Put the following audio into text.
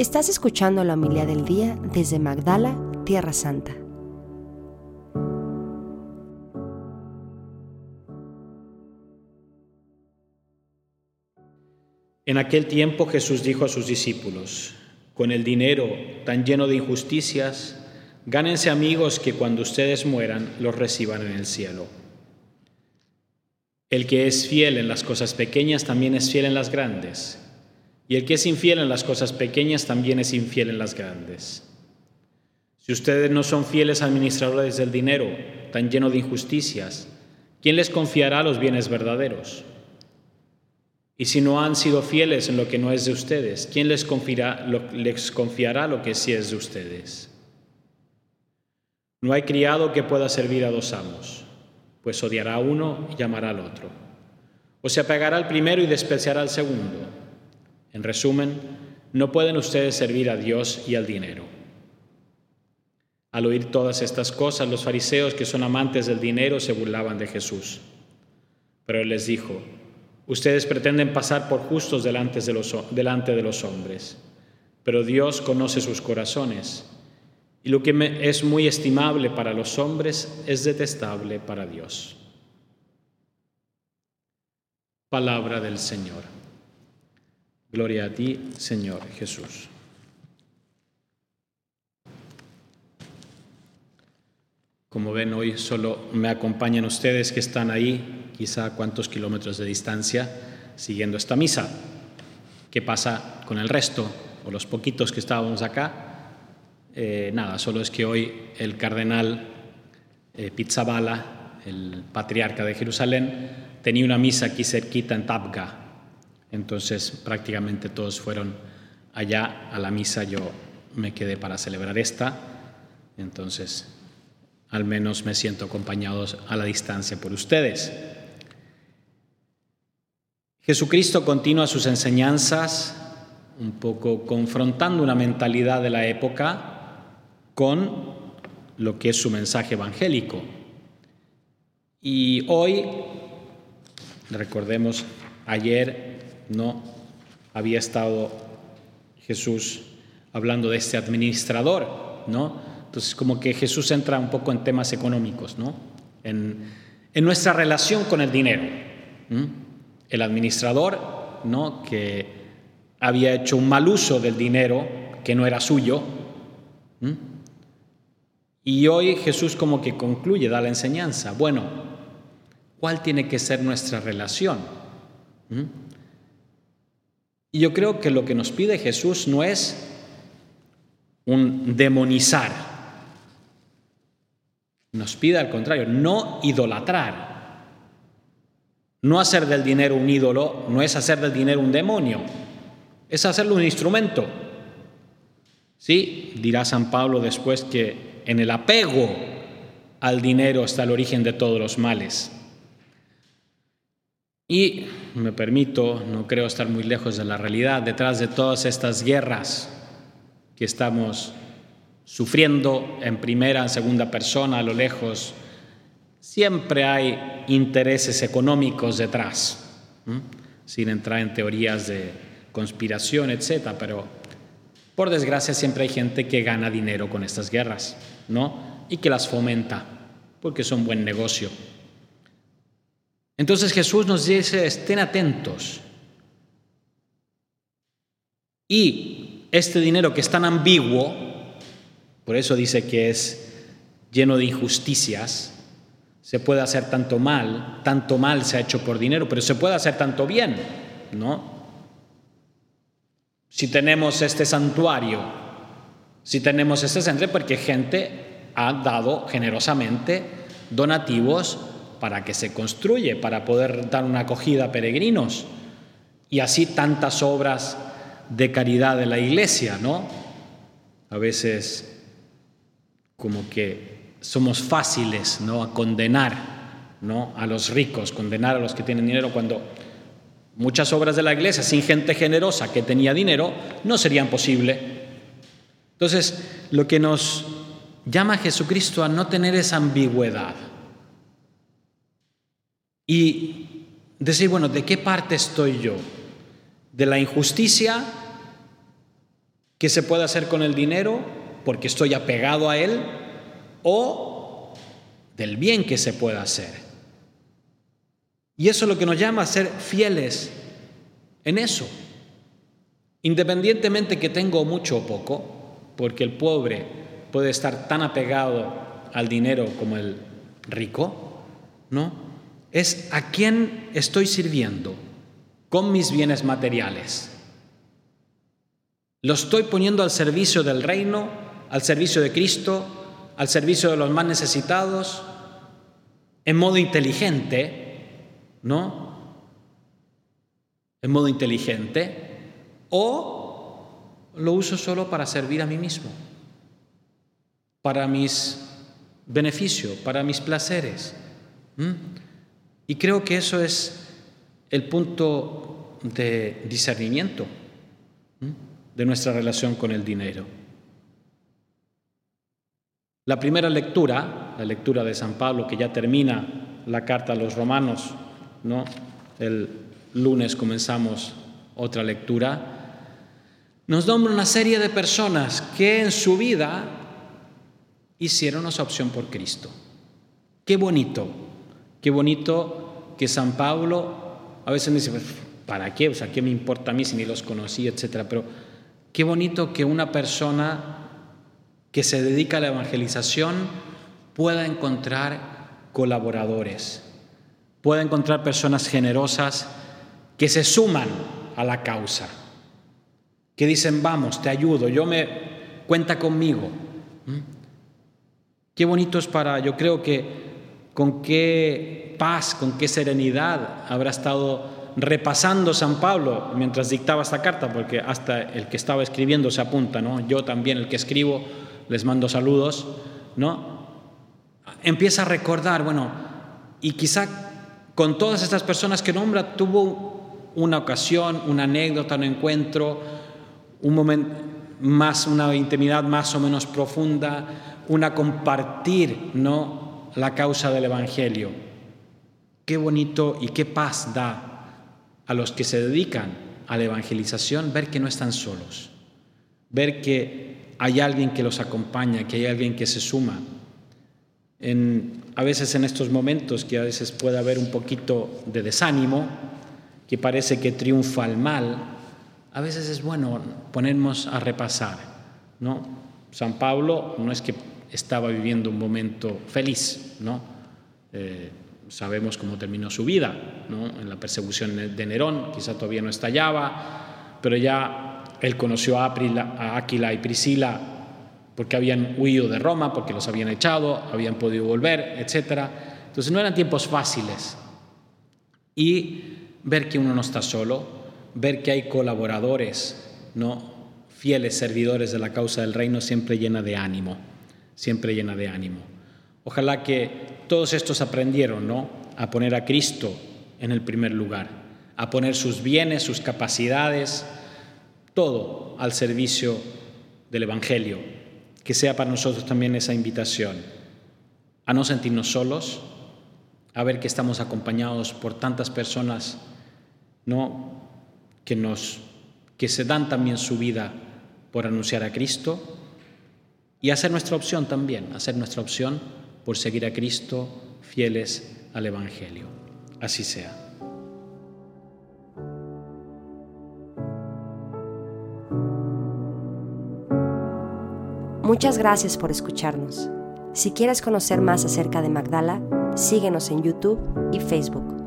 Estás escuchando la humildad del día desde Magdala, Tierra Santa. En aquel tiempo Jesús dijo a sus discípulos, con el dinero tan lleno de injusticias, gánense amigos que cuando ustedes mueran los reciban en el cielo. El que es fiel en las cosas pequeñas también es fiel en las grandes, y el que es infiel en las cosas pequeñas también es infiel en las grandes. Si ustedes no son fieles administradores del dinero, tan lleno de injusticias, ¿quién les confiará los bienes verdaderos? Y si no han sido fieles en lo que no es de ustedes, ¿quién les confiará lo, que sí es de ustedes? No hay criado que pueda servir a dos amos, pues odiará a uno y llamará al otro. O se apegará al primero y despreciará al segundo. En resumen, no pueden ustedes servir a Dios y al dinero. Al oír todas estas cosas, los fariseos que son amantes del dinero se burlaban de Jesús. Pero él les dijo, Ustedes pretenden pasar por justos delante de, los, delante de los hombres, pero Dios conoce sus corazones. Y lo que es muy estimable para los hombres es detestable para Dios. Palabra del Señor. Gloria a ti, Señor Jesús. Como ven, hoy solo me acompañan ustedes que están ahí quizá a cuántos kilómetros de distancia, siguiendo esta misa. ¿Qué pasa con el resto o los poquitos que estábamos acá? Eh, nada, solo es que hoy el cardenal eh, Pizzabala, el patriarca de Jerusalén, tenía una misa aquí cerquita en Tabga. Entonces prácticamente todos fueron allá a la misa, yo me quedé para celebrar esta. Entonces, al menos me siento acompañados a la distancia por ustedes. Jesucristo continúa sus enseñanzas un poco confrontando una mentalidad de la época con lo que es su mensaje evangélico. Y hoy, recordemos, ayer no había estado Jesús hablando de este administrador, ¿no? Entonces, como que Jesús entra un poco en temas económicos, ¿no? En, nuestra relación con el dinero el administrador, ¿no? que había hecho un mal uso del dinero que no era suyo. Y hoy Jesús como que concluye, da la enseñanza. Bueno, ¿cuál tiene que ser nuestra relación? Y yo creo que lo que nos pide Jesús no es un demonizar. Nos pide al contrario, no idolatrar. No hacer del dinero un ídolo no es hacer del dinero un demonio, es hacerlo un instrumento. Sí, dirá San Pablo después que en el apego al dinero está el origen de todos los males. Y me permito, no creo estar muy lejos de la realidad, detrás de todas estas guerras que estamos sufriendo en primera, en segunda persona, a lo lejos, Siempre hay intereses económicos detrás, sin entrar en teorías de conspiración, etcétera, pero por desgracia siempre hay gente que gana dinero con estas guerras, ¿no? Y que las fomenta, porque son buen negocio. Entonces Jesús nos dice, estén atentos. Y este dinero que es tan ambiguo, por eso dice que es lleno de injusticias, se puede hacer tanto mal, tanto mal se ha hecho por dinero, pero se puede hacer tanto bien, ¿no? Si tenemos este santuario, si tenemos este centro, porque gente ha dado generosamente donativos para que se construye, para poder dar una acogida a peregrinos. Y así tantas obras de caridad de la iglesia, ¿no? A veces como que somos fáciles ¿no? a condenar ¿no? a los ricos, condenar a los que tienen dinero, cuando muchas obras de la iglesia sin gente generosa que tenía dinero no serían posibles. Entonces, lo que nos llama Jesucristo a no tener esa ambigüedad y decir, bueno, ¿de qué parte estoy yo? ¿De la injusticia ¿Qué se puede hacer con el dinero? Porque estoy apegado a él. O del bien que se pueda hacer. Y eso es lo que nos llama a ser fieles en eso. Independientemente que tengo mucho o poco, porque el pobre puede estar tan apegado al dinero como el rico, ¿no? Es a quién estoy sirviendo con mis bienes materiales. Lo estoy poniendo al servicio del reino, al servicio de Cristo, al servicio de los más necesitados, en modo inteligente, ¿no? En modo inteligente, o lo uso solo para servir a mí mismo, para mis beneficios, para mis placeres. Y creo que eso es el punto de discernimiento de nuestra relación con el dinero. La primera lectura, la lectura de San Pablo, que ya termina la carta a los romanos, ¿no? El lunes comenzamos otra lectura, nos nombra una serie de personas que en su vida hicieron esa opción por Cristo. Qué bonito, qué bonito que San Pablo a veces dice, pues, ¿para qué? O sea, ¿qué me importa a mí si ni los conocí, etcétera? Pero Qué bonito que una persona que se dedica a la evangelización pueda encontrar colaboradores, pueda encontrar personas generosas que se suman a la causa, que dicen, vamos, te ayudo, yo me cuenta conmigo. ¿Mm? Qué bonito es para, yo creo que con qué paz, con qué serenidad habrá estado repasando San Pablo mientras dictaba esta carta, porque hasta el que estaba escribiendo se apunta, ¿no? Yo también, el que escribo, les mando saludos, ¿no? Empieza a recordar, bueno, y quizá con todas estas personas que nombra tuvo una ocasión, una anécdota, un encuentro, un momento más, una intimidad más o menos profunda, una compartir, ¿no? La causa del Evangelio. Qué bonito y qué paz da a los que se dedican a la evangelización ver que no están solos, ver que hay alguien que los acompaña, que hay alguien que se suma. a veces en estos momentos que a veces puede haber un poquito de desánimo, que parece que triunfa el mal, a veces es bueno ponernos a repasar. ¿no? San Pablo no es que estaba viviendo un momento feliz, ¿no? Eh, sabemos cómo terminó su vida, en la persecución de Nerón, quizá todavía no estallaba, pero ya él conoció a, Aquila y Priscila porque habían huido de Roma, porque los habían echado, habían podido volver, etc. Entonces no eran tiempos fáciles. Y ver que uno no está solo, ver que hay colaboradores, ¿no? fieles servidores de la causa del reino, siempre llena de ánimo, siempre llena de ánimo. Ojalá que todos estos aprendieron ¿no? a poner a Cristo en el primer lugar, a poner sus bienes, sus capacidades, todo al servicio del Evangelio. Que sea para nosotros también esa invitación a no sentirnos solos, a ver que estamos acompañados por tantas personas ¿no? que, nos, que se dan también su vida por anunciar a Cristo y hacer nuestra opción también, hacer nuestra opción por seguir a Cristo fieles al Evangelio. Así sea. Muchas gracias por escucharnos. Si quieres conocer más acerca de Magdala, síguenos en YouTube y Facebook.